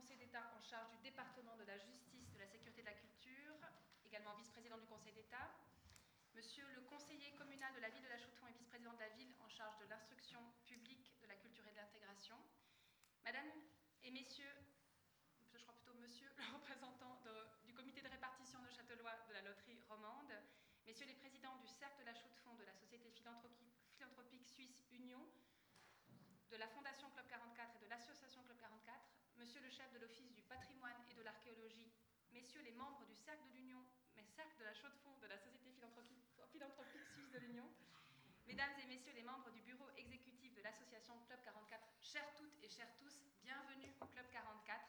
Conseil d'État en charge du département de la justice, de la sécurité et de la culture, également vice-président du Conseil d'État. Monsieur le conseiller communal de la ville de la Chaux-de-Fonds et vice-président de la ville en charge de l'instruction publique, de la culture et de l'intégration. Madame et messieurs, je crois plutôt monsieur le représentant du comité de répartition de Châtelois de la loterie romande, messieurs les présidents du Cercle de la Chaux-de-Fonds de la Société philanthropique suisse Union, de la Fondation Club 44 et de l'Association Club 44, monsieur le chef de l'Office du patrimoine et de l'archéologie, messieurs les membres du Cercle de l'Union, mais Cercle de la Chaux-de-Fonds de la Société philanthropique, suisse de l'Union, Mesdames et messieurs les membres du bureau exécutif de l'association Club 44, chers toutes et chers tous, bienvenue au Club 44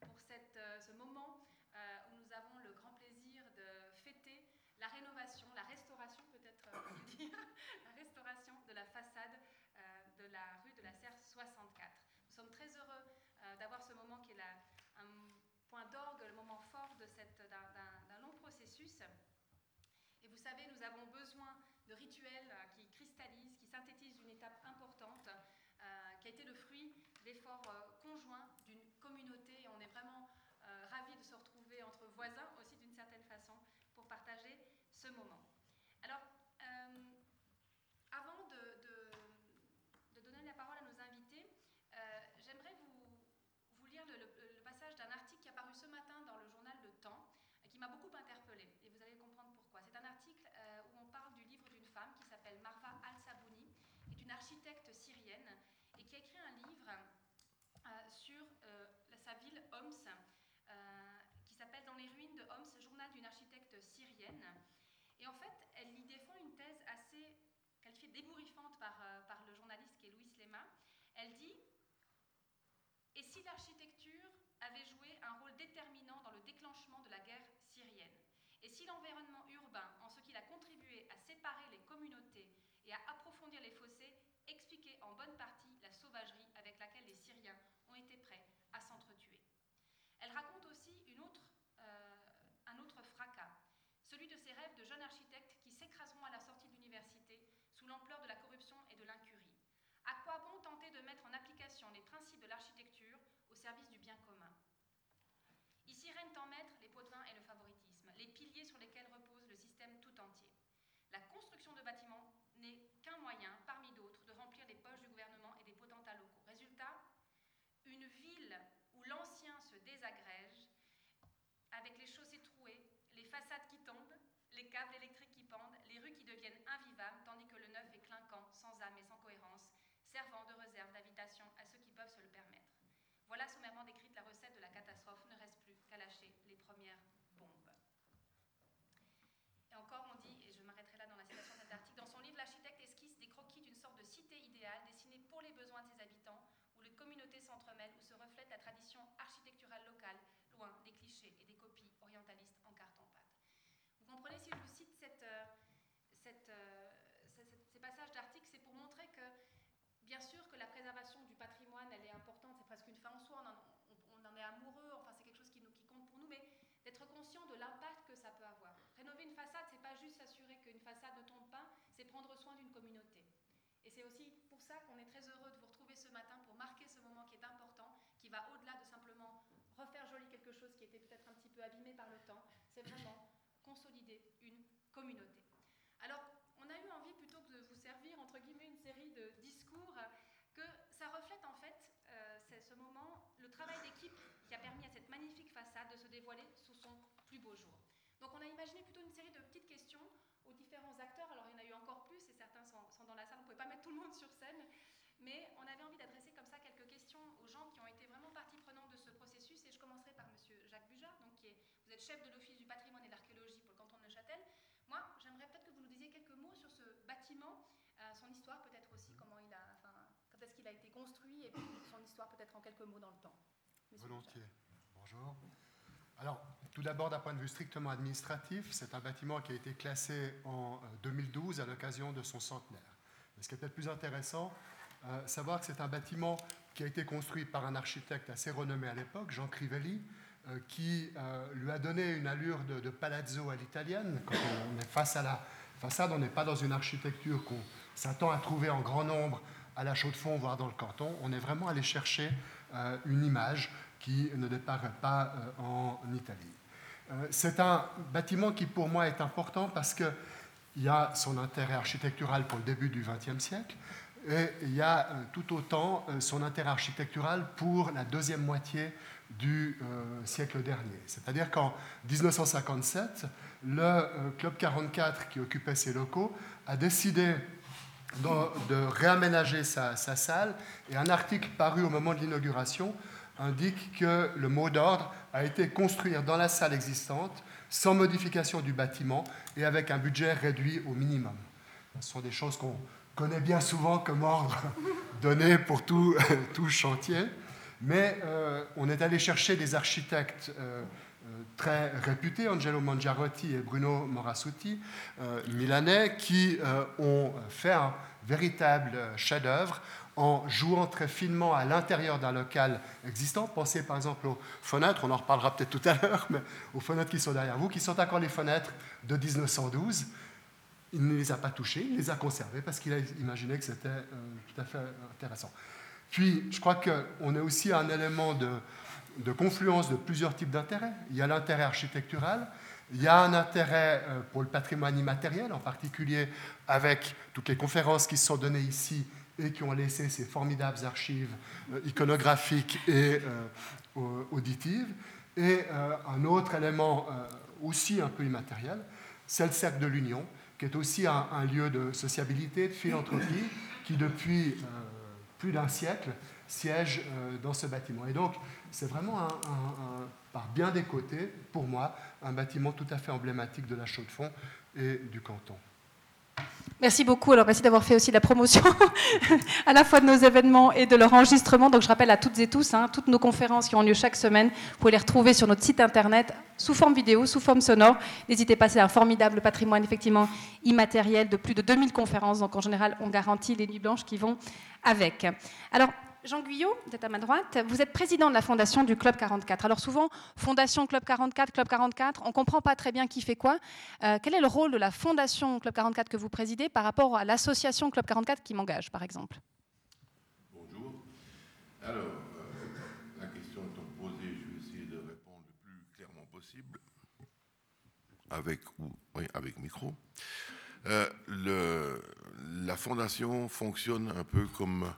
pour cette, euh, ce moment euh, où nous avons le grand plaisir de fêter la rénovation, la restauration peut-être euh, dire, la restauration de la façade de la rue de la Serre 64. Nous sommes très heureux d'avoir ce moment qui est la, un point d'orgue, le moment fort d'un long Et vous savez, nous avons besoin de rituels qui cristallisent, qui synthétisent une étape importante, qui a été le fruit d'efforts conjoints d'une communauté. On est vraiment ravis de se retrouver entre voisins aussi d'une certaine façon pour partager ce moment. Alors, avant de, donner la parole à nos invités, j'aimerais vous, vous lire le, le passage d'un article qui est apparu ce matin dans le journal Le Temps, qui m'a beaucoup interpellée, et vous allez comprendre pourquoi. C'est un article euh, où on parle du livre d'une femme qui s'appelle Marfa Al-Sabouni, qui est une architecte syrienne, et qui a écrit un livre euh, sur euh, sa Homs, qui s'appelle Dans les ruines de Homs, journal d'une architecte syrienne. Et en fait, elle y défend une thèse assez qualifiée d'ébouriffante par, par le journaliste qui est Louis Lema. Elle dit Et si l'architecture avait joué un rôle déterminant dans le déclenchement de la guerre syrienne? Et si l'environnement urbain, en ce qu'il a contribué à séparer les communautés et à approfondir les fossés, expliquait en bonne partie la sauvagerie avec laquelle les Syriens ont été prêts à s'entretuer. Elle raconte aussi une autre, euh, un autre fracas, celui de ses rêves de jeunes architectes qui s'écraseront à la sortie de l'université sous l'ampleur de la corruption et de l'incurie. À quoi bon tenter de mettre en application les principes de l'architecture au service du bien commun. Ici règnent en maître les pots de vin et le favoritisme, les piliers sur lesquels repose le système tout entier. La construction de bâtiments n'est qu'un moyen, parmi d'autres, de remplir les poches du gouvernement et des potentats locaux. Résultat, une ville où l'ancien se désagrège, avec les chaussées trouées, les façades qui tombent, les câbles électriques qui pendent, les rues qui deviennent invivables, tandis que le neuf est clinquant, sans âme et sans cohérence, servant de réserve d'habitation à ceux qui peuvent se le permettre. Voilà sommairement décrite la recette de la catastrophe. Ne reste plus qu'à lâcher les premières bombes. Et encore, on dit, et je m'arrêterai là dans la citation de cet article, dans son livre, l'architecte esquisse des croquis d'une sorte de cité idéale dessinée pour les besoins de ses habitants, où les communautés s'entremêlent, où se reflète la tradition qu'une fin en soi, on en, est amoureux, enfin c'est quelque chose qui, compte pour nous, mais d'être conscient de l'impact que ça peut avoir. Rénover une façade, c'est pas juste s'assurer qu'une façade ne tombe pas, c'est prendre soin d'une communauté. Et c'est aussi pour ça qu'on est très heureux de vous retrouver ce matin pour marquer ce moment qui est important, qui va au-delà de simplement refaire joli quelque chose qui était peut-être un petit peu abîmé par le temps. C'est vraiment consolider une communauté. Alors, on a eu envie plutôt que de vous servir, entre guillemets, une série de 10 travail d'équipe qui a permis à cette magnifique façade de se dévoiler sous son plus beau jour. Donc on a imaginé plutôt une série de petites questions aux différents acteurs. Alors il y en a eu encore plus et certains sont, dans la salle, on ne pouvait pas mettre tout le monde sur scène. Mais on avait envie d'adresser comme ça quelques questions aux gens qui ont été vraiment partie prenante de ce processus. Et je commencerai par Monsieur Jacques Bujard, donc qui est, vous êtes chef de l'Office du patrimoine et de l'archéologie pour le canton de Neuchâtel. Moi, j'aimerais peut-être que vous nous disiez quelques mots sur ce bâtiment, euh, son histoire peut-être aussi, comment il a, enfin, quand est-ce qu'il a été construit, et puis son histoire peut-être en quelques mots dans le temps. Volontiers. Bonjour. Alors, tout d'abord, d'un point de vue strictement administratif, c'est un bâtiment qui a été classé en 2012 euh, à l'occasion de son centenaire. ce qui est peut-être plus intéressant, euh, savoir que c'est un bâtiment qui a été construit par un architecte assez renommé à l'époque, Jean Crivelli, euh, qui euh, lui a donné une allure de, palazzo à l'italienne. Quand on est face à la façade, on n'est pas dans une architecture qu'on s'attend à trouver en grand nombre à la chaux de fond, voire dans le canton. On est vraiment allé chercher euh, une image qui ne déparaît pas en Italie. C'est un bâtiment qui pour moi est important parce qu'il y a son intérêt architectural pour le début du XXe siècle, et il y a tout autant son intérêt architectural pour la deuxième moitié du siècle dernier. C'est-à-dire qu'en 1957, le Club 44 qui occupait ces locaux a décidé de, réaménager sa, salle et un article paru au moment de l'inauguration indique que le mot d'ordre a été construire dans la salle existante sans modification du bâtiment et avec un budget réduit au minimum. Ce sont des choses qu'on connaît bien souvent comme ordre donné pour tout, tout chantier, mais euh, on est allé chercher des architectes euh, très réputés, Angelo Mangiarotti et Bruno Morasuti, euh, milanais, qui euh, ont fait un véritable chef-d'œuvre en jouant très finement à l'intérieur d'un local existant. Pensez par exemple aux fenêtres, on en reparlera peut-être tout à l'heure, mais aux fenêtres qui sont derrière vous, qui sont encore les fenêtres de 1912. Il ne les a pas touchées, il les a conservées parce qu'il a imaginé que c'était euh, tout à fait intéressant. Puis, je crois qu'on est aussi un élément de, de confluence de plusieurs types d'intérêts. Il y a l'intérêt architectural, il y a un intérêt euh, pour le patrimoine immatériel, en particulier avec toutes les conférences qui se sont données ici et qui ont laissé ces formidables archives euh, iconographiques et euh, auditives. Et un autre élément aussi un peu immatériel, c'est le cercle de l'Union, qui est aussi un, un, lieu de sociabilité, de philanthropie, qui depuis plus d'un siècle siège dans ce bâtiment. Et donc, c'est vraiment, par bien des côtés, pour moi, un bâtiment tout à fait emblématique de la Chaux-de-Fonds et du canton. Merci beaucoup. Alors, merci d'avoir fait aussi la promotion à la fois de nos événements et de leur enregistrement. Donc, je rappelle à toutes et tous, hein, toutes nos conférences qui ont lieu chaque semaine, vous pouvez les retrouver sur notre site internet sous forme vidéo, sous forme sonore. N'hésitez pas, c'est un formidable patrimoine, effectivement, immatériel de plus de 2000 conférences. Donc, en général, on garantit les nuits blanches qui vont avec. Alors, Jean Guyot, vous êtes à ma droite, vous êtes président de la fondation du Club 44. Alors souvent, fondation Club 44, Club 44, on ne comprend pas très bien qui fait quoi. Euh, quel est le rôle de la fondation Club 44 que vous présidez par rapport à l'association Club 44 qui m'engage, par exemple? Bonjour. Alors, euh, la question étant posée, je vais essayer de répondre le plus clairement possible, avec, oui, avec micro. Euh, la fondation fonctionne un peu comme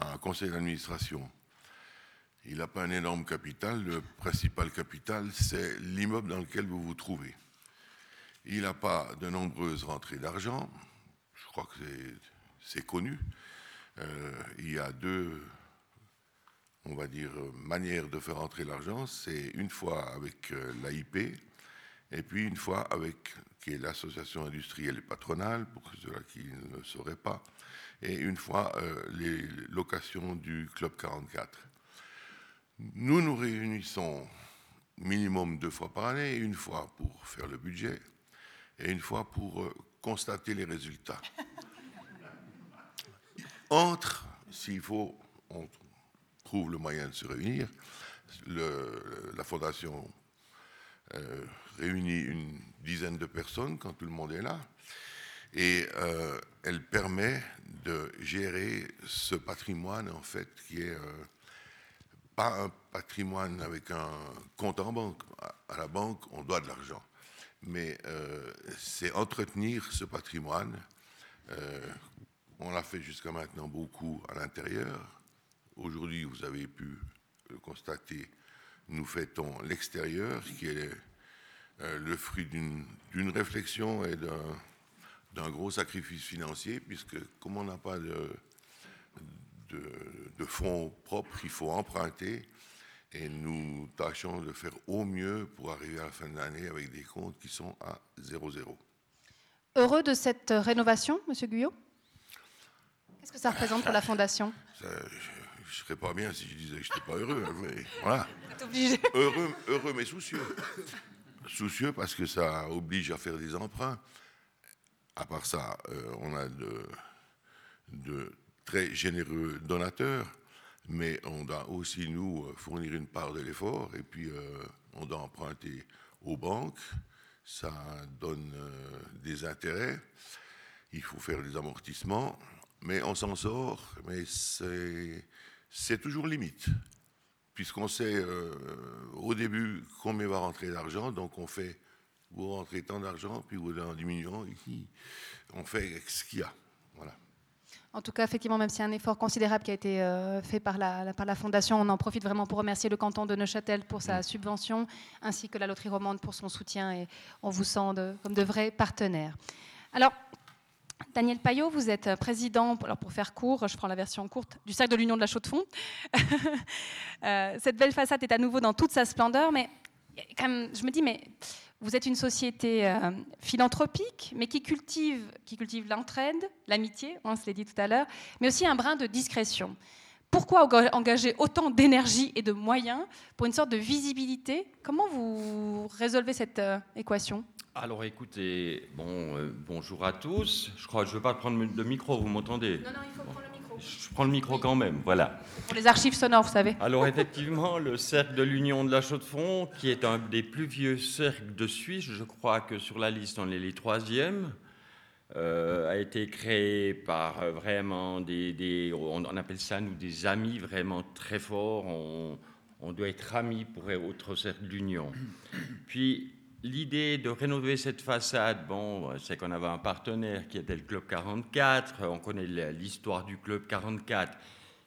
un conseil d'administration. Il n'a pas un énorme capital. Le principal capital, c'est l'immeuble dans lequel vous vous trouvez. Il n'a pas de nombreuses rentrées d'argent. Je crois que c'est connu. Euh, il y a deux, on va dire, manières de faire entrer l'argent. C'est une fois avec euh, l'AIP et puis une fois avec, l'association industrielle et patronale, pour ceux qui ne le sauraient pas, et une fois euh, les locations du Club 44. Nous nous réunissons minimum deux fois par année, une fois pour faire le budget et une fois pour euh, constater les résultats. Entre, s'il faut, on trouve le moyen de se réunir. la fondation euh, réunit une dizaine de personnes quand tout le monde est là et euh, elle permet de gérer ce patrimoine en fait qui est euh, pas un patrimoine avec un compte en banque. À la banque, on doit de l'argent, mais euh, c'est entretenir ce patrimoine. on l'a fait jusqu'à maintenant beaucoup à l'intérieur. Aujourd'hui, vous avez pu le constater, nous fêtons l'extérieur, qui est le fruit d'une réflexion et d'un d'un gros sacrifice financier, puisque comme on n'a pas de, de, fonds propres, il faut emprunter, et nous tâchons de faire au mieux pour arriver à la fin de l'année avec des comptes qui sont à 0,0. Heureux de cette rénovation, Monsieur Guyot? Qu'est-ce que ça représente pour la Fondation? Je ne serais pas bien si je disais que je n'étais pas heureux. Mais voilà. Obligé. Heureux, heureux, mais soucieux. Soucieux parce que ça oblige à faire des emprunts. À part ça, euh, on a de, très généreux donateurs, mais on doit aussi nous euh, fournir une part de l'effort et puis euh, on doit emprunter aux banques. Ça donne des intérêts. Il faut faire des amortissements, mais on s'en sort. Mais c'est toujours limite, puisqu'on sait au début combien va rentrer d'argent, donc on fait, vous rentrez tant d'argent, puis vous en diminuant, ici, on fait ce qu'il y a. Voilà. En tout cas, effectivement, même a un effort considérable qui a été fait par la, par la Fondation, on en profite vraiment pour remercier le canton de Neuchâtel pour sa subvention, ainsi que la Loterie Romande pour son soutien, et on vous sent comme de vrais partenaires. Alors, Daniel Payot, vous êtes président, alors pour faire court, je prends la version courte, du Cercle de l'Union de la Chaux-de-Fonds. Euh, cette belle façade est à nouveau dans toute sa splendeur, mais quand même, je me dis, mais vous êtes une société euh, philanthropique, mais qui cultive, qui cultive l'entraide, l'amitié, on se l'a dit tout à l'heure, mais aussi un brin de discrétion. Pourquoi engager autant d'énergie et de moyens pour une sorte de visibilité? Comment vous résolvez cette euh, équation? Alors écoutez, bon, euh, bonjour à tous. Je crois que je ne veux pas prendre le micro, vous m'entendez? Non, non, il faut prendre le micro. Je prends le micro quand même, voilà. Pour les archives sonores, vous savez. Alors effectivement, le cercle de l'Union de la Chaux-de-Fonds, qui est un des plus vieux cercles de Suisse, je crois que sur la liste on est les troisièmes, euh, a été créé par euh, vraiment des, on, appelle ça nous des amis vraiment très forts. On, on doit être amis pour être autre cercle d'union. Puis L'idée de rénover cette façade, bon, c'est qu'on avait un partenaire qui était le Club 44. On connaît l'histoire du Club 44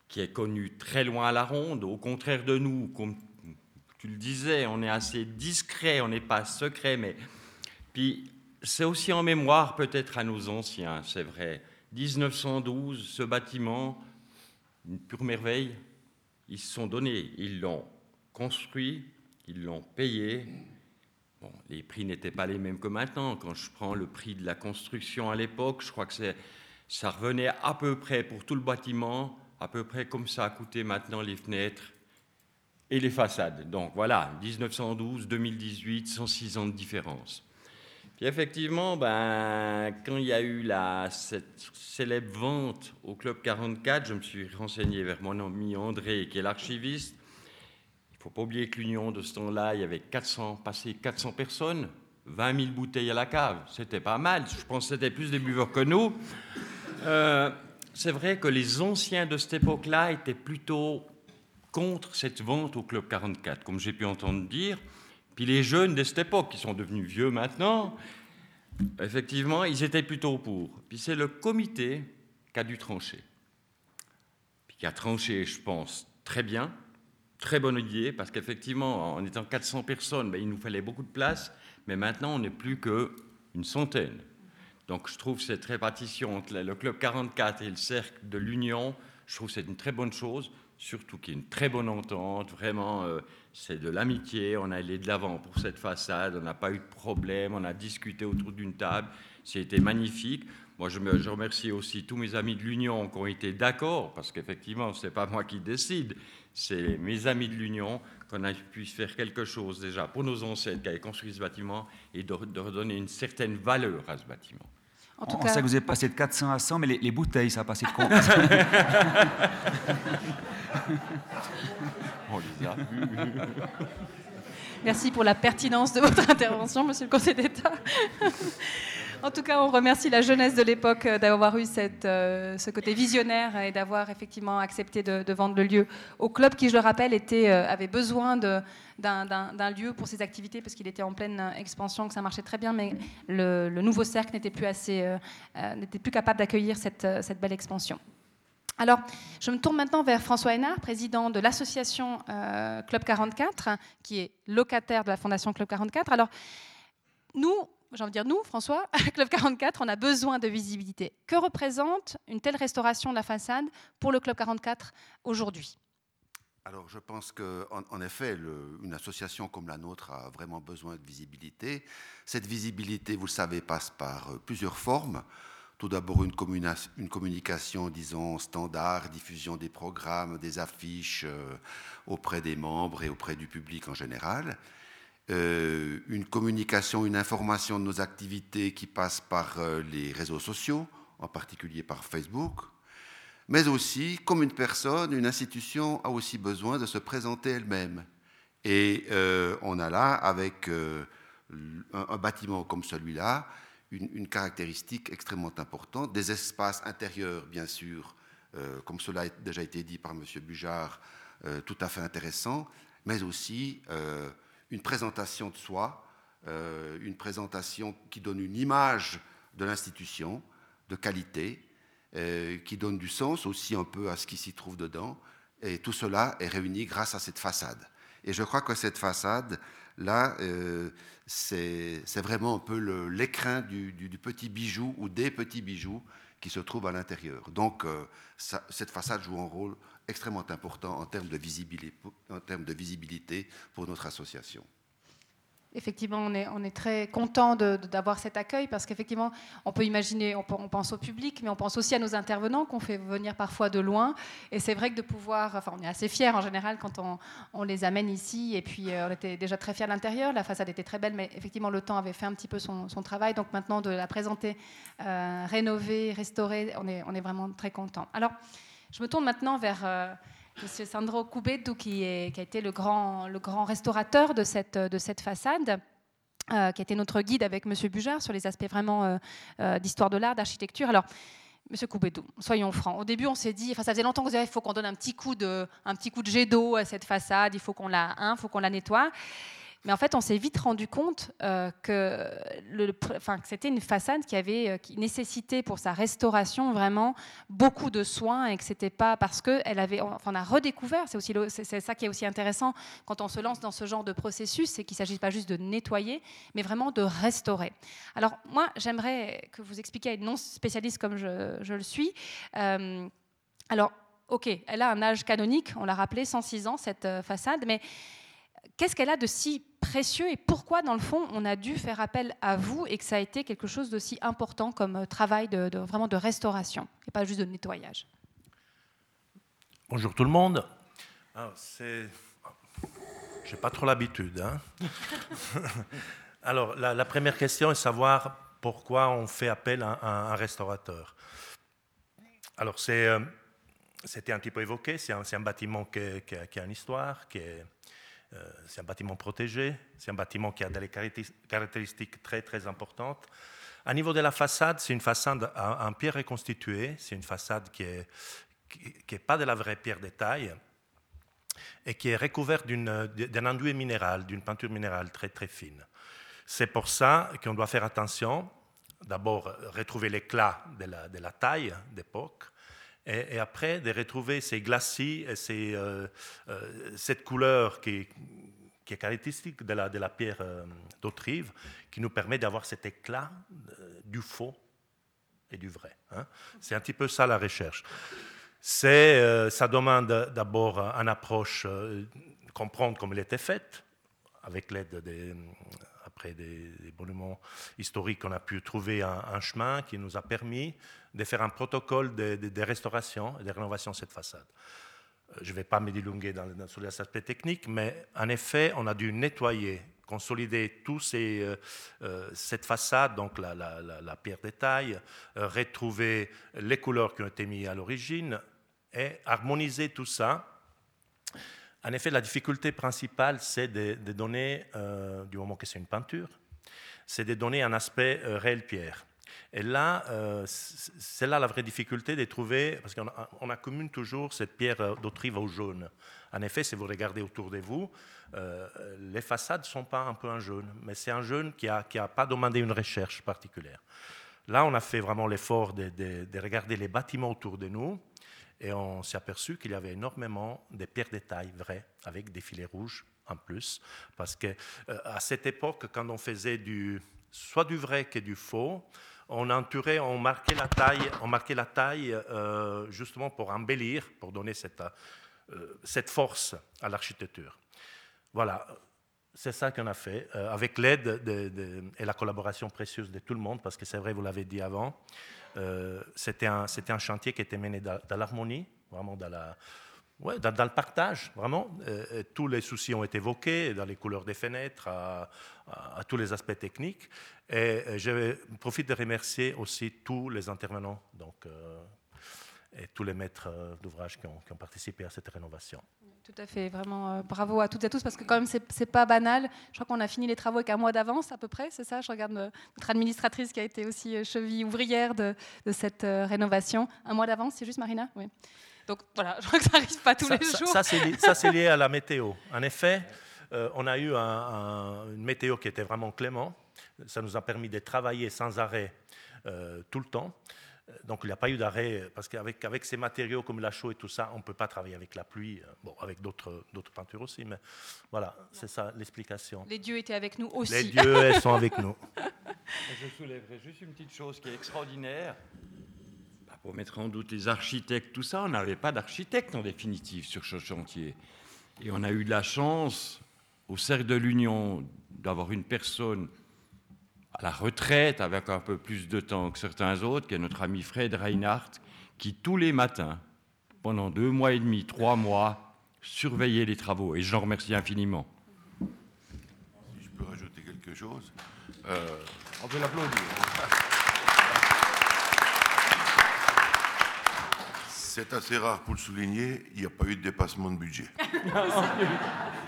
qui est connu très loin à la ronde. Au contraire de nous, comme tu le disais, on est assez discret, on n'est pas secret, mais puis c'est aussi en mémoire peut-être à nos anciens, c'est vrai. 1912, ce bâtiment, une pure merveille, ils se sont donnés, ils l'ont construit, ils l'ont payé, les prix n'étaient pas les mêmes que maintenant. Quand je prends le prix de la construction à l'époque, je crois que ça revenait à peu près pour tout le bâtiment, à peu près comme ça a coûté maintenant les fenêtres et les façades. Donc voilà, 1912, 2018, 106 ans de différence. Puis effectivement, ben, quand il y a eu cette célèbre vente au Club 44, je me suis renseigné vers mon ami André, qui est l'archiviste, faut pas oublier que l'Union de ce temps-là, il y avait 400, passé 400 personnes, 20 000 bouteilles à la cave. C'était pas mal. Je pense que c'était plus des buveurs que nous. Euh, c'est vrai que les anciens de cette époque-là étaient plutôt contre cette vente au Club 44, comme j'ai pu entendre dire. Puis les jeunes de cette époque, qui sont devenus vieux maintenant, effectivement, ils étaient plutôt pour. Puis c'est le comité qui a dû trancher. Puis qui a tranché, je pense, très bien, très bonne idée, parce qu'effectivement, en étant 400 personnes, ben, il nous fallait beaucoup de place, mais maintenant, on n'est plus qu'une centaine. Donc, je trouve cette répartition entre le Club 44 et le Cercle de l'Union, je trouve que c'est une très bonne chose, surtout qu'il y a une très bonne entente, vraiment, euh, c'est de l'amitié, on a allé de l'avant pour cette façade, on n'a pas eu de problème, on a discuté autour d'une table, c'était magnifique. Moi, je, me, je, remercie aussi tous mes amis de l'Union qui ont été d'accord, parce qu'effectivement, ce n'est pas moi qui décide, c'est mes amis de l'Union qu'on a pu faire quelque chose déjà pour nos ancêtres qui avaient construit ce bâtiment et de, redonner une certaine valeur à ce bâtiment. En tout on sait que vous êtes passé de 400 à 100, mais les, bouteilles, ça a passé de quoi Merci pour la pertinence de votre intervention, Monsieur le Conseil d'État. En tout cas, on remercie la jeunesse de l'époque euh, d'avoir eu euh, ce côté visionnaire et d'avoir effectivement accepté de, vendre le lieu au club qui, je le rappelle, euh, avait besoin d'un lieu pour ses activités parce qu'il était en pleine expansion, que ça marchait très bien, mais le, nouveau cercle n'était plus, assez, n'était plus capable d'accueillir cette, belle expansion. Alors, je me tourne maintenant vers François Hénard, président de l'association Club 44, qui est locataire de la Fondation Club 44. Alors, nous, j'ai envie de dire nous, François, Club 44, on a besoin de visibilité. Que représente une telle restauration de la façade pour le Club 44 aujourd'hui? Alors, je pense qu'en en effet, une association comme la nôtre a vraiment besoin de visibilité. Cette visibilité, vous le savez, passe par euh, plusieurs formes. Tout d'abord, une, communication, disons, standard, diffusion des programmes, des affiches euh, auprès des membres et auprès du public en général. Euh, une communication, une information de nos activités qui passe par euh, les réseaux sociaux, en particulier par Facebook, mais aussi, comme une personne, une institution a aussi besoin de se présenter elle-même. Et euh, on a là, avec un, bâtiment comme celui-là, une, caractéristique extrêmement importante, des espaces intérieurs, bien sûr, comme cela a déjà été dit par M. Bujard, tout à fait intéressant, mais aussi une présentation de soi, une présentation qui donne une image de l'institution, de qualité, qui donne du sens aussi un peu à ce qui s'y trouve dedans. Et tout cela est réuni grâce à cette façade. Et je crois que cette façade, là, euh, c'est vraiment un peu l'écrin du, petit bijou ou des petits bijoux qui se trouvent à l'intérieur. Donc, euh, cette façade joue un rôle extrêmement important en termes de visibilité, pour notre association effectivement, on est, très content d'avoir cet accueil parce qu'effectivement, on peut imaginer, on, pense au public, mais on pense aussi à nos intervenants qu'on fait venir parfois de loin. Et c'est vrai que de pouvoir, enfin, on est assez fiers en général quand on, on les amène ici. Et puis, euh, on était déjà très fiers à l'intérieur. La façade était très belle, mais effectivement, le temps avait fait un petit peu son, travail. Donc maintenant, de la présenter euh, rénovée, restaurée, on est, on est vraiment très content. Alors, je me tourne maintenant vers. Euh, Monsieur Sandro Cubeto, qui, a été le grand, restaurateur de cette, de cette façade. Euh, qui été notre guide avec Monsieur Bujard sur les aspects vraiment euh, euh, d'histoire de l'art, d'architecture. Alors, Monsieur Coubetou, soyons francs. Au début, on s'est dit, enfin, ça faisait longtemps qu'on disait, il faut qu'on donne un petit coup de, un petit coup de jet d'eau à cette façade, il faut qu'on la, hein, faut qu'on la nettoie. Mais en fait, on s'est vite rendu compte euh, que, c'était une façade qui avait euh, qui nécessitait pour sa restauration vraiment beaucoup de soins et que c'était pas parce que elle avait, enfin, on a redécouvert. C'est aussi c'est ça qui est aussi intéressant quand on se lance dans ce genre de processus, c'est qu'il s'agit pas juste de nettoyer, mais vraiment de restaurer. Alors moi, j'aimerais que vous expliquiez à une non spécialiste comme je, je le suis. Euh, alors, ok, elle a un âge canonique, on l'a rappelé, 106 ans cette façade, mais qu'est-ce qu'elle a de si précieux et pourquoi, dans le fond, on a dû faire appel à vous et que ça a été quelque chose d'aussi important comme euh, travail de, vraiment de restauration et pas juste de nettoyage? Bonjour tout le monde. Ah, c'est... J'ai pas trop l'habitude. Hein. Alors, la, première question est savoir pourquoi on fait appel à, un restaurateur. Alors, euh, c'était un petit peu évoqué, c'est un, bâtiment qui, qui, a une histoire, qui est c'est un bâtiment protégé, c'est un bâtiment qui a des caractéristiques très très importantes. À niveau de la façade, c'est une façade en, pierre reconstituée, c'est une façade qui n'est pas de la vraie pierre de taille et qui est recouverte d'un enduit minéral, d'une peinture minérale très très fine. C'est pour ça qu'on doit faire attention, d'abord retrouver l'éclat de la, de la taille d'époque, et, après de retrouver ces glacis et euh, euh, cette couleur qui, est caractéristique de la, pierre euh, d'Autrive, qui nous permet d'avoir cet éclat du faux et du vrai. Hein. C'est un petit peu ça la recherche. Ça demande d'abord une approche, comprendre comment elle était faite, avec l'aide des, après des, monuments historiques, on a pu trouver un, chemin qui nous a permis de faire un protocole de, restauration et de rénovation de cette façade. Euh, je ne vais pas me dilonguer dans, sur les aspects techniques, mais en effet, on a dû nettoyer, consolider tout ces, euh, euh, cette façade, donc la, pierre de taille, retrouver les couleurs qui ont été mises à l'origine et harmoniser tout ça en effet, la difficulté principale, c'est de, donner, euh, du moment que c'est une peinture, c'est de donner un aspect euh, réel pierre. Et là, euh, c'est là la vraie difficulté de trouver, parce qu'on on accumule toujours cette pierre d'Autrive au jaune. En effet, si vous regardez autour de vous, les façades ne sont pas un peu un jaune, mais c'est un jaune qui n'a qui a pas demandé une recherche particulière. Là, on a fait vraiment l'effort de, de, regarder les bâtiments autour de nous, et on s'est aperçu qu'il y avait énormément de pierres de taille vraies, avec des filets rouges en plus. Parce qu'à euh, cette époque, quand on faisait du, soit du vrai que du faux, on entourait, on marquait la taille, on marquait la taille euh, justement pour embellir, pour donner cette, euh, cette force à l'architecture. Voilà, c'est ça qu'on a fait, avec l'aide et la collaboration précieuse de tout le monde, parce que c'est vrai, vous l'avez dit avant, c'était un, chantier qui était mené dans, l'harmonie, vraiment dans, le partage, vraiment. Euh, tous les soucis ont été évoqués, dans les couleurs des fenêtres, à, tous les aspects techniques. Et je profite de remercier aussi tous les intervenants, donc, euh, et tous les maîtres d'ouvrage qui ont, participé à cette rénovation. Tout à fait, vraiment euh, bravo à toutes et à tous parce que quand même c'est pas banal. Je crois qu'on a fini les travaux avec un mois d'avance à peu près, c'est ça? Je regarde euh, notre administratrice qui a été aussi euh, cheville ouvrière de, cette rénovation. Un mois d'avance, c'est juste Marina? Oui. Donc voilà, je crois que ça n'arrive pas tous ça, les ça- jours. Ça, c'est lié, à la météo. En effet, euh, on a eu un- un- une météo qui était vraiment clément. Ça nous a permis de travailler sans arrêt tout le temps. Euh, Donc il n'y a pas eu d'arrêt, parce qu'avec avec ces matériaux comme la chaux et tout ça, on ne peut pas travailler avec la pluie, euh, bon, avec d'autres d'autres peintures aussi, mais voilà, c'est ça l'explication. Les dieux étaient avec nous aussi. Les dieux, elles sont avec nous. Je soulèverai juste une petite chose qui est extraordinaire. Bah, pour mettre en doute les architectes, tout ça, on n'avait pas d'architecte en définitive sur ce chantier. Et on a eu de la chance au Cercle de l'Union d'avoir une personne à la retraite avec un peu plus de temps que certains autres, qui est notre ami Fred Reinhardt, qui tous les matins, pendant deux mois et demi, trois mois, surveillait les travaux. Et je l'en remercie infiniment. Si je peux rajouter quelque chose. euh, On peut l'applaudir. c'est assez rare pour le souligner, il n'y a pas eu de dépassement de budget.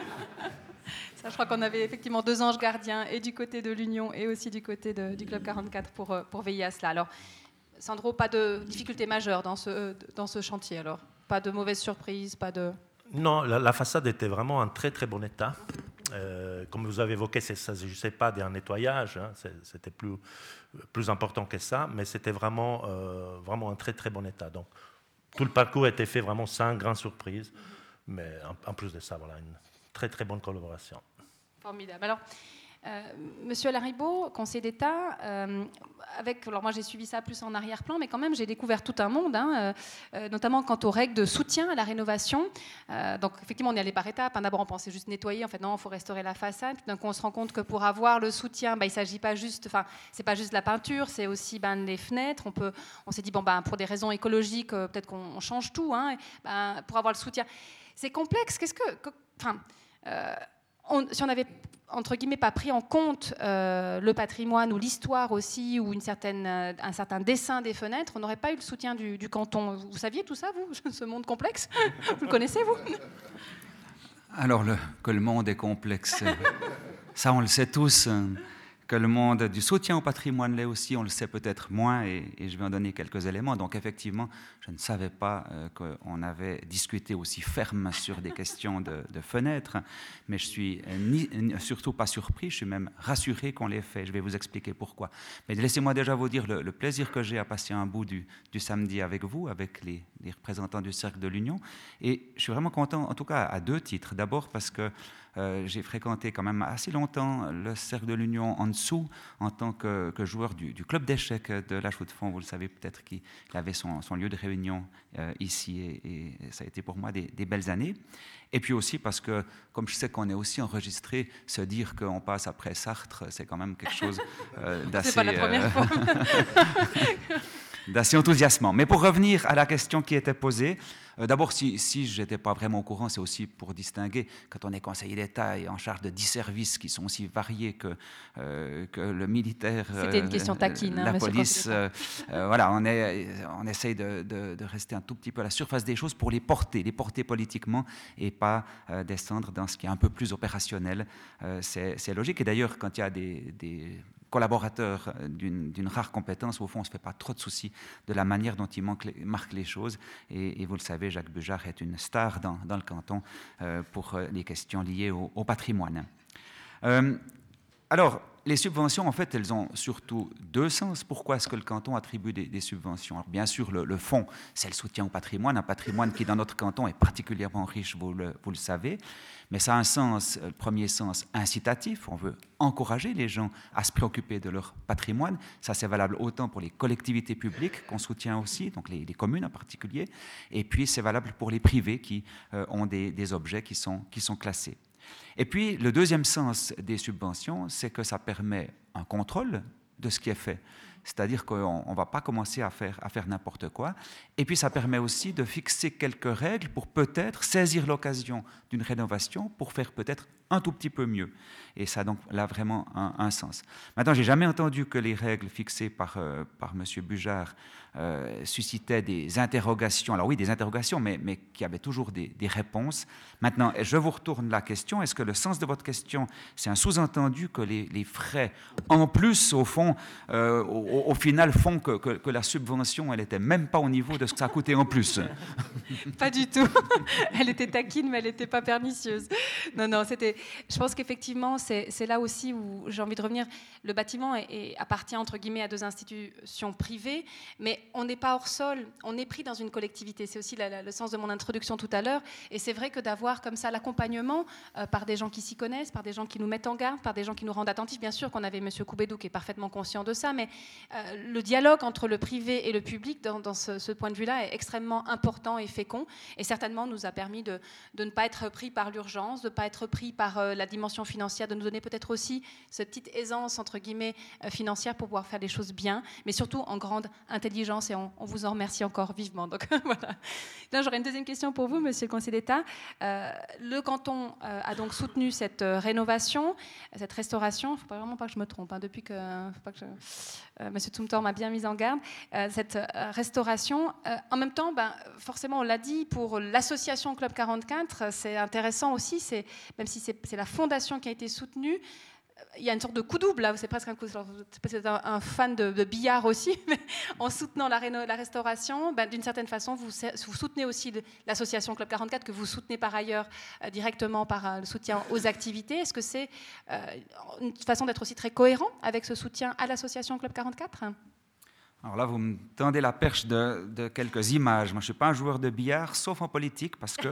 Je crois qu'on avait effectivement deux anges gardiens, et du côté de l'Union et aussi du côté du Club 44 pour, euh, pour veiller à cela. Alors, Sandro, pas de difficulté majeure dans ce, dans ce chantier, alors? Pas de mauvaise surprise, pas de... Non, la, façade était vraiment en très très bon état. Euh, comme vous avez évoqué, ça ne s'agissait pas d'un nettoyage, hein, c'était plus, plus important que ça, mais c'était vraiment, euh, vraiment en très très bon état. Donc tout le parcours a été fait vraiment sans grande surprise, mais en, en plus de ça, voilà, une très très bonne collaboration. Formidable. Alors, euh, Monsieur Laribo, conseiller d'État, euh, avec, alors moi j'ai suivi ça plus en arrière-plan, mais quand même j'ai découvert tout un monde, hein, euh, euh, notamment quant aux règles de soutien à la rénovation. Donc effectivement on est allé par étapes. hein. D'abord on pensait juste nettoyer, en fait non, il faut restaurer la façade. Puis on se rend compte que pour avoir le soutien, bah, il s'agit pas juste, enfin c'est pas juste la peinture, c'est aussi ben, les fenêtres. On peut, on s'est dit bon ben pour des raisons écologiques, peut-être qu'on on change tout, hein, ben, pour avoir le soutien. C'est complexe. Qu'est-ce que, enfin. Si on avait entre guillemets pas pris en compte euh, le patrimoine ou l'histoire aussi ou une certaine, euh, un certain dessin des fenêtres, on n'aurait pas eu le soutien du, canton. Vous saviez tout ça, vous, ce monde complexe? Vous le connaissez, vous? Alors, que le monde est complexe, ça on le sait tous. Que le monde du soutien au patrimoine l'est aussi, on le sait peut-être moins, et, je vais en donner quelques éléments. Donc, effectivement, je ne savais pas euh, qu'on avait discuté aussi ferme sur des questions de, de fenêtres, mais je suis euh, surtout pas surpris, je suis même rassuré qu'on l'ait fait. Je vais vous expliquer pourquoi. Mais laissez-moi déjà vous dire le, plaisir que j'ai à passer un bout du, samedi avec vous, avec les représentants du Cercle de l'Union. Et je suis vraiment content, en tout cas à deux titres. D'abord parce que euh, j'ai fréquenté quand même assez longtemps le Cercle de l'Union en dessous, en tant que, que joueur du, du club d'échecs de la Chaux de Fonds. Vous le savez peut-être qu'il avait son, son lieu de réunion euh, ici, et, et ça a été pour moi des, des belles années. Et puis aussi parce que, comme je sais qu'on est aussi enregistré, se dire qu'on passe après Sartre, c'est quand même quelque chose euh, d'assez. C'est pas la première euh, fois. d'assez enthousiasmant. Mais pour revenir à la question qui était posée, euh, d'abord, si, si je n'étais pas vraiment au courant, c'est aussi pour distinguer, quand on est conseiller d'État et en charge de 10 services qui sont aussi variés que, euh, que le militaire, C'était une question taquine, hein, la police, euh, euh, voilà, on, est, on essaye de, de- de rester un tout petit peu à la surface des choses pour les porter, les porter politiquement et pas euh, descendre dans ce qui est un peu plus opérationnel. Euh, c'est c'est logique. Et d'ailleurs, quand il y a des, des collaborateurs euh, d'une rare compétence, au fond, on ne se fait pas trop de soucis de la manière dont ils manquent les- choses. Et, vous le savez, Jacques Bujard est une star dans, le canton euh, pour euh, les questions liées au, patrimoine. Alors, les subventions, en fait, elles ont surtout deux sens. Pourquoi est-ce que le canton attribue des, subventions? Alors, Bien sûr, le, le fond, c'est le soutien au patrimoine, un patrimoine qui, dans notre canton, est particulièrement riche, vous le, savez. Mais ça a un sens, euh, le premier sens incitatif. On veut encourager les gens à se préoccuper de leur patrimoine. Ça, c'est valable autant pour les collectivités publiques qu'on soutient aussi, donc les, communes en particulier. Et puis, c'est valable pour les privés qui euh, ont des, objets qui sont classés. Et puis, le deuxième sens des subventions, c'est que ça permet un contrôle de ce qui est fait. C'est-à-dire qu'on ne va pas commencer à faire, à faire n'importe quoi. Et puis, ça permet aussi de fixer quelques règles pour peut-être saisir l'occasion d'une rénovation pour faire peut-être un tout petit peu mieux. Et ça a donc là vraiment un, sens. Maintenant, j'ai jamais entendu que les règles fixées par, euh, par M. Bujard suscitaient des interrogations. Alors oui, des interrogations, mais, mais qui avaient toujours des, réponses. Maintenant, je vous retourne la question. Est-ce que le sens de votre question, c'est un sous-entendu que les, frais, en plus, au fond, au, final, font que, que, la subvention, elle n'était même pas au niveau de ce que ça coûtait en plus? Pas du tout. Elle était taquine, mais elle n'était pas pernicieuse. Non, non, c'était. Je pense qu'effectivement, c'est là aussi où j'ai envie de revenir. Le bâtiment appartient entre guillemets à deux institutions privées, mais on n'est pas hors sol. On est pris dans une collectivité. C'est aussi le sens de mon introduction tout à l'heure. Et c'est vrai que d'avoir comme ça l'accompagnement euh, par des gens qui s'y connaissent, par des gens qui nous mettent en garde, par des gens qui nous rendent attentifs. Bien sûr qu'on avait M. Koubedou qui est parfaitement conscient de ça, mais euh, le dialogue entre le privé et le public dans, ce, point de vue-là est extrêmement important et fécond, et certainement nous a permis de ne pas être pris par l'urgence, de ne pas être pris par euh, la dimension financière, de nous donner peut-être aussi cette petite aisance, entre guillemets, euh, financière pour pouvoir faire les choses bien, mais surtout en grande intelligence, et on, vous en remercie encore vivement. Donc voilà. Là, j'aurais une deuxième question pour vous, Monsieur le Conseiller d'État. Euh, le canton a donc soutenu cette rénovation, cette restauration. Il ne faut pas vraiment pas que je me trompe, hein, depuis que, faut pas Monsieur Tumtor m'a bien mis en garde, cette restauration. en même temps, ben, forcément, on l'a dit, pour l'association Club 44, c'est intéressant aussi, même si c'est la fondation qui a été soutenue, il y a une sorte de coup double c'est presque un coup. C'est un, fan de, billard aussi, mais en soutenant la, restauration, ben, d'une certaine façon, vous, vous soutenez aussi l'association Club 44 que vous soutenez par ailleurs euh, directement par euh, le soutien aux activités. Est-ce que c'est euh, une façon d'être aussi très cohérent avec ce soutien à l'association Club 44 alors là, vous me tendez la perche de, quelques images. Moi, je ne suis pas un joueur de billard, sauf en politique, parce que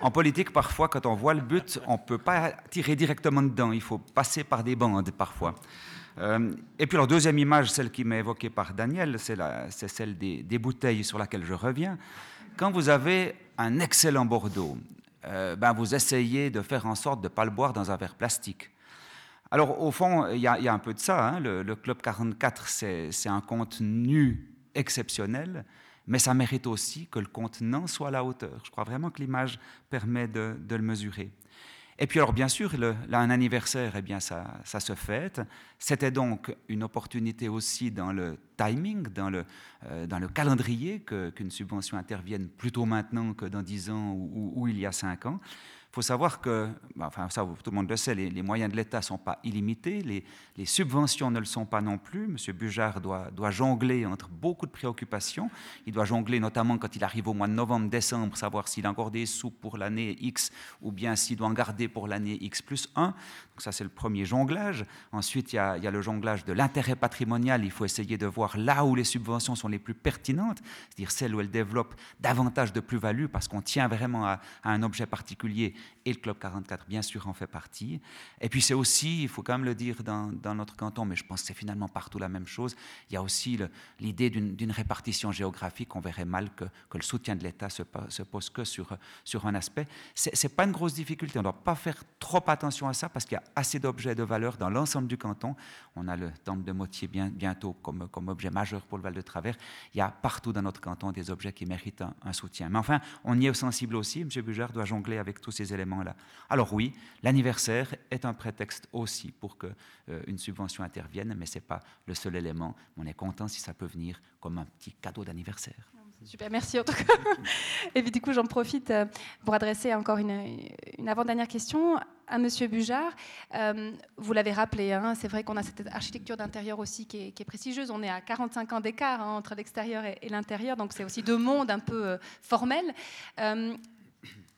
en politique, parfois, quand on voit le but, on ne peut pas tirer directement dedans. Il faut passer par des bandes, parfois. Euh, et puis, la deuxième image, celle qui m'est évoquée par Daniel, c'est celle des, bouteilles sur laquelle je reviens. Quand vous avez un excellent Bordeaux, euh, ben, vous essayez de faire en sorte de ne pas le boire dans un verre plastique. Alors, au fond, il y, a un peu de ça. Hein. Le, Club 44, c'est un contenu exceptionnel, mais ça mérite aussi que le contenant soit à la hauteur. Je crois vraiment que l'image permet de, le mesurer. Et puis alors bien sûr, un anniversaire, eh bien ça, se fête. C'était donc une opportunité aussi dans le timing, dans le, euh, calendrier, qu'une subvention intervienne plutôt maintenant que dans 10 ans ou, ou il y a 5 ans. Il faut savoir que, bah, enfin ça tout le monde le sait, les, moyens de l'État ne sont pas illimités, les, subventions ne le sont pas non plus. M. Bujard doit, jongler entre beaucoup de préoccupations. Il doit jongler notamment quand il arrive au mois de novembre, décembre, savoir s'il a encore des sous pour l'année X ou bien s'il doit en garder pour l'année X plus 1. Donc ça c'est le premier jonglage. Ensuite il y a, le jonglage de l'intérêt patrimonial. Il faut essayer de voir là où les subventions sont les plus pertinentes, c'est-à-dire celles où elles développent davantage de plus-value parce qu'on tient vraiment à un objet particulier et le Club 44, bien sûr, en fait partie. Et puis c'est aussi, il faut quand même le dire dans, notre canton, mais je pense que c'est finalement partout la même chose, il y a aussi l'idée d'une répartition géographique. On verrait mal que, que le soutien de l'État se, se, pose que sur, sur un aspect. Ce n'est pas une grosse difficulté, on ne doit pas faire trop attention à ça parce qu'il y a assez d'objets de valeur dans l'ensemble du canton. On a le temple de Motier bien, bientôt comme, comme objet majeur pour le Val de Travers. Il y a partout dans notre canton des objets qui méritent un, soutien. Mais enfin, on y est sensible aussi. M. Bugard doit jongler avec tous ces éléments-là. Alors oui, l'anniversaire est un prétexte aussi pour qu'une euh, subvention intervienne, mais ce n'est pas le seul élément. On est content si ça peut venir comme un petit cadeau d'anniversaire. Super, merci en tout cas. Et puis du coup, j'en profite euh, pour adresser encore une, avant-dernière question à Monsieur Bujard. Euh, vous l'avez rappelé, hein, c'est vrai qu'on a cette architecture d'intérieur aussi qui est, prestigieuse. On est à 45 ans d'écart hein, entre l'extérieur et, l'intérieur, donc c'est aussi deux mondes un peu formels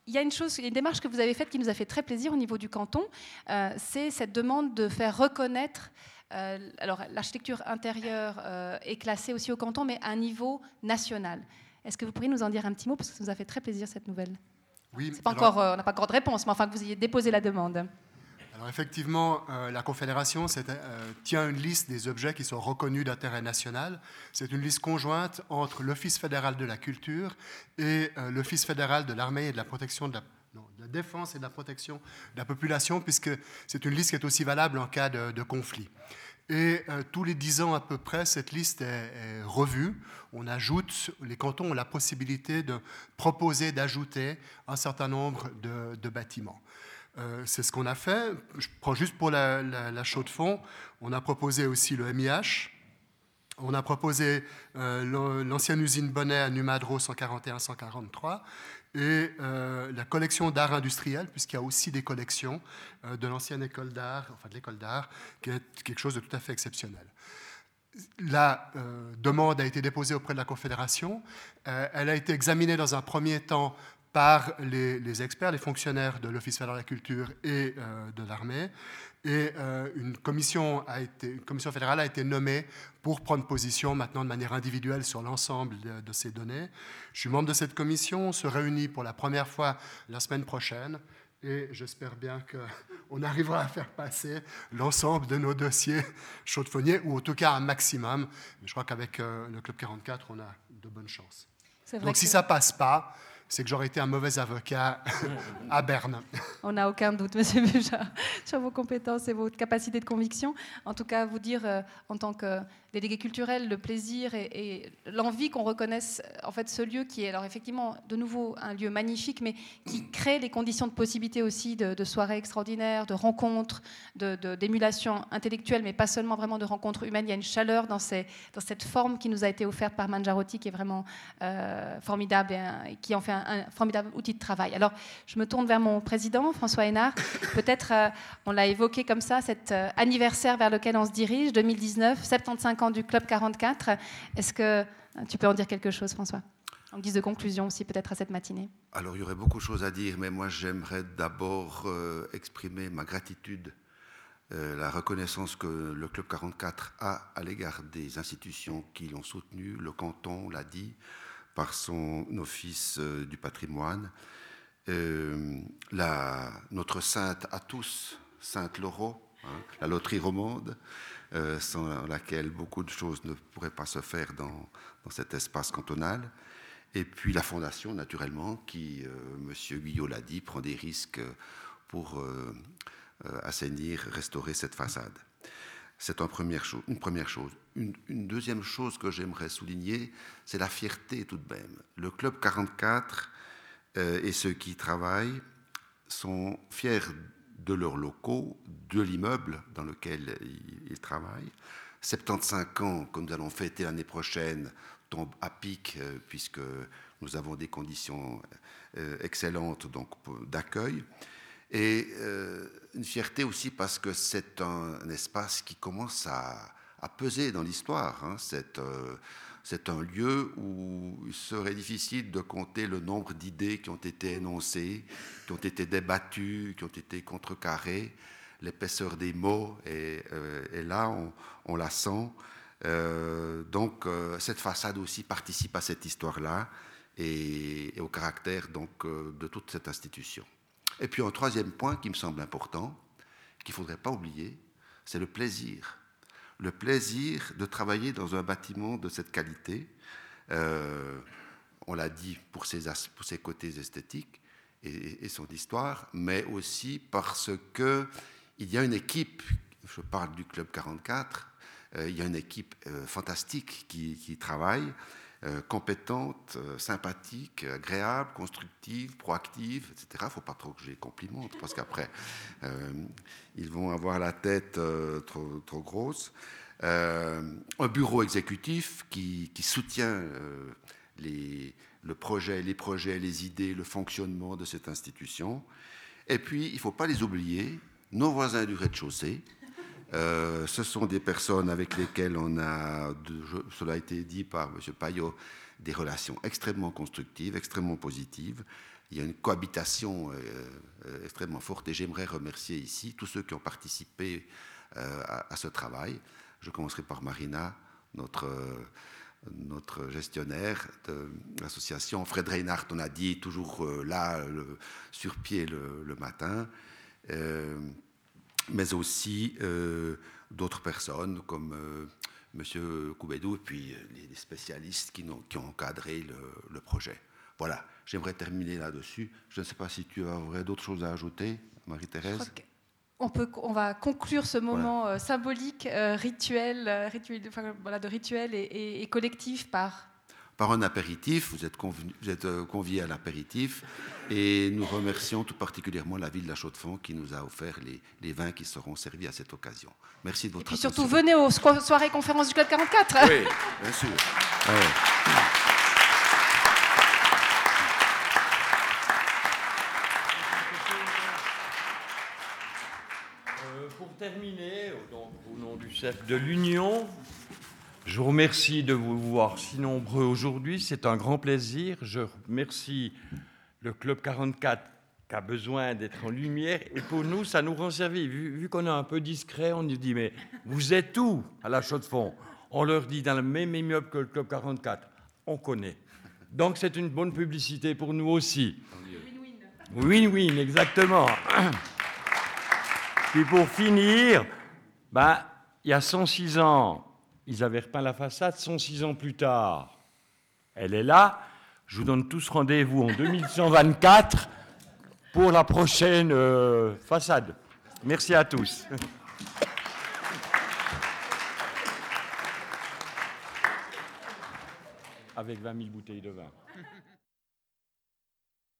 il y a une chose, une démarche que vous avez faite qui nous a fait très plaisir au niveau du canton, euh, c'est cette demande de faire reconnaître. Euh, alors, l'architecture intérieure euh, est classée aussi au canton, mais à un niveau national. Est-ce que vous pourriez nous en dire un petit mot parce que ça nous a fait très plaisir cette nouvelle? Oui. Pas encore, on n'a pas encore de réponse, mais enfin que vous ayez déposé la demande. Alors effectivement, euh, la Confédération euh, tient une liste des objets qui sont reconnus d'intérêt national. C'est une liste conjointe entre l'Office fédéral de la culture et euh, l'Office fédéral de l'armée et de la protection de la, défense et de la protection de la population, puisque c'est une liste qui est aussi valable en cas de, conflit. Et tous les dix ans à peu près, cette liste est, revue. On ajoute, les cantons ont la possibilité de proposer d'ajouter un certain nombre de bâtiments. Euh, c'est ce qu'on a fait. Je prends juste pour la, chaux de fond. On a proposé aussi le MIH. On a proposé l'ancienne usine Bonnet à Numadro 141-143 et la collection d'art industriel, puisqu'il y a aussi des collections de l'ancienne école d'art, enfin de l'école d'art, qui est quelque chose de tout à fait exceptionnel. La demande a été déposée auprès de la Confédération. elle a été examinée dans un premier temps par les, experts, les fonctionnaires de l'Office fédéral de la culture et euh, de l'armée. Et euh, une, commission a été, une commission fédérale a été nommée pour prendre position maintenant de manière individuelle sur l'ensemble de, ces données. Je suis membre de cette commission, on se réunit pour la première fois la semaine prochaine et j'espère bien qu'on arrivera à faire passer l'ensemble de nos dossiers chaudefonniers, ou en tout cas un maximum. Je crois qu'avec euh, le Club 44, on a de bonnes chances. Donc si ça passe pas, c'est que j'aurais été un mauvais avocat à Berne. On n'a aucun doute, Monsieur Buja, sur vos compétences et votre capacité de conviction. En tout cas, vous dire euh, en tant que délégué culturel le plaisir et, l'envie qu'on reconnaisse en fait ce lieu qui est alors effectivement de nouveau un lieu magnifique, mais qui crée les conditions de possibilité aussi de, soirées extraordinaires, de rencontres, d'émulation de, intellectuelle, mais pas seulement vraiment de rencontres humaines. Il y a une chaleur dans cette forme qui nous a été offerte par Manjarotti qui est vraiment euh, formidable et, qui en fait un, formidable outil de travail. Alors, je me tourne vers mon président, François Hénard. Peut-être, euh, on l'a évoqué comme ça, cet euh, anniversaire vers lequel on se dirige, 2019, 75 ans du Club 44. Est-ce que euh, tu peux en dire quelque chose, François? En guise de conclusion aussi peut-être à cette matinée Alors il y aurait beaucoup de choses à dire, mais moi j'aimerais d'abord exprimer ma gratitude, la reconnaissance que le Club 44 a à l'égard des institutions qui l'ont soutenu, le canton l'a dit, par son office euh, du patrimoine. Euh, notre sainte à tous, Sainte Laurent, hein, la loterie romande, euh, sans laquelle beaucoup de choses ne pourraient pas se faire dans, dans cet espace cantonal. Et puis la fondation, naturellement, qui, M. Guyot l'a dit, prend des risques pour assainir, restaurer cette façade. C'est une première chose. Une, deuxième chose que j'aimerais souligner, c'est la fierté tout de même. Le Club 44 euh, et ceux qui y travaillent sont fiers de leurs locaux, de l'immeuble dans lequel ils, travaillent. 75 ans que nous allons fêter l'année prochaine tombent à pic euh, puisque nous avons des conditions euh, excellentes d'accueil. Et euh, une fierté aussi parce que c'est un, espace qui commence à, peser dans l'histoire. Hein. C'est un lieu où il serait difficile de compter le nombre d'idées qui ont été énoncées, qui ont été débattues, qui ont été contrecarrées, l'épaisseur des mots, et, euh, là, on, la sent. donc, cette façade aussi participe à cette histoire-là et, et, au caractère donc, de toute cette institution. Et puis un troisième point qui me semble important, qu'il ne faudrait pas oublier, c'est le plaisir. Le plaisir de travailler dans un bâtiment de cette qualité, euh, on l'a dit pour ses, côtés esthétiques et, son histoire, mais aussi parce qu'il y a une équipe, je parle du Club 44, euh, il y a une équipe euh, fantastique qui travaille, euh, compétente, euh, sympathique, agréable, constructive, proactive, etc. Il ne faut pas trop que je les complimente, parce qu'après, euh, ils vont avoir la tête trop, trop, grosse. un bureau exécutif qui, qui soutient les, le projet, les projets, les idées, le fonctionnement de cette institution. Et puis, il ne faut pas les oublier, nos voisins du rez-de-chaussée, euh, ce sont des personnes avec lesquelles on a, cela a été dit par M. Payot, des relations extrêmement constructives, extrêmement positives. Il y a une cohabitation euh, euh, extrêmement forte et j'aimerais remercier ici tous ceux qui ont participé à, ce travail. Je commencerai par Marina, notre, gestionnaire de l'association. Fred Reinhardt, on a dit, toujours là, sur pied le matin mais aussi euh, d'autres personnes comme euh, M. Koubedou et puis les spécialistes qui ont, qui ont encadré le, projet. Voilà, j'aimerais terminer là-dessus. Je ne sais pas si tu aurais d'autres choses à ajouter, Marie-Thérèse. On, peut, on va conclure ce moment euh, symbolique, rituel, rituel enfin, voilà, de rituel et, collectif par par un apéritif. Vous êtes, vous êtes euh, conviés à l'apéritif et nous remercions tout particulièrement la ville de la Chaux-de-Fonds qui nous a offert les, les, vins qui seront servis à cette occasion. Merci de votre attention. Et puis surtout, venez aux soirées conférences du Club 44. Oui, bien sûr. Euh, pour terminer, donc, au nom du cercle de l'Union, je vous remercie de vous voir si nombreux aujourd'hui. C'est un grand plaisir. Je remercie le Club 44 qui a besoin d'être en lumière. Et pour nous, ça nous rend service. Vu, qu'on est un peu discret, on nous dit Mais vous êtes où à la chaux de fond On leur dit dans le même immeuble que le Club 44. On connaît. Donc c'est une bonne publicité pour nous aussi. Win-win. Win-win, exactement. Puis pour finir, ben, il y a 106 ans, ils avaient repeint la façade 106 ans plus tard. Elle est là. Je vous donne tous rendez-vous en 2124 pour la prochaine euh, façade. Merci à tous. Avec 20 000 bouteilles de vin.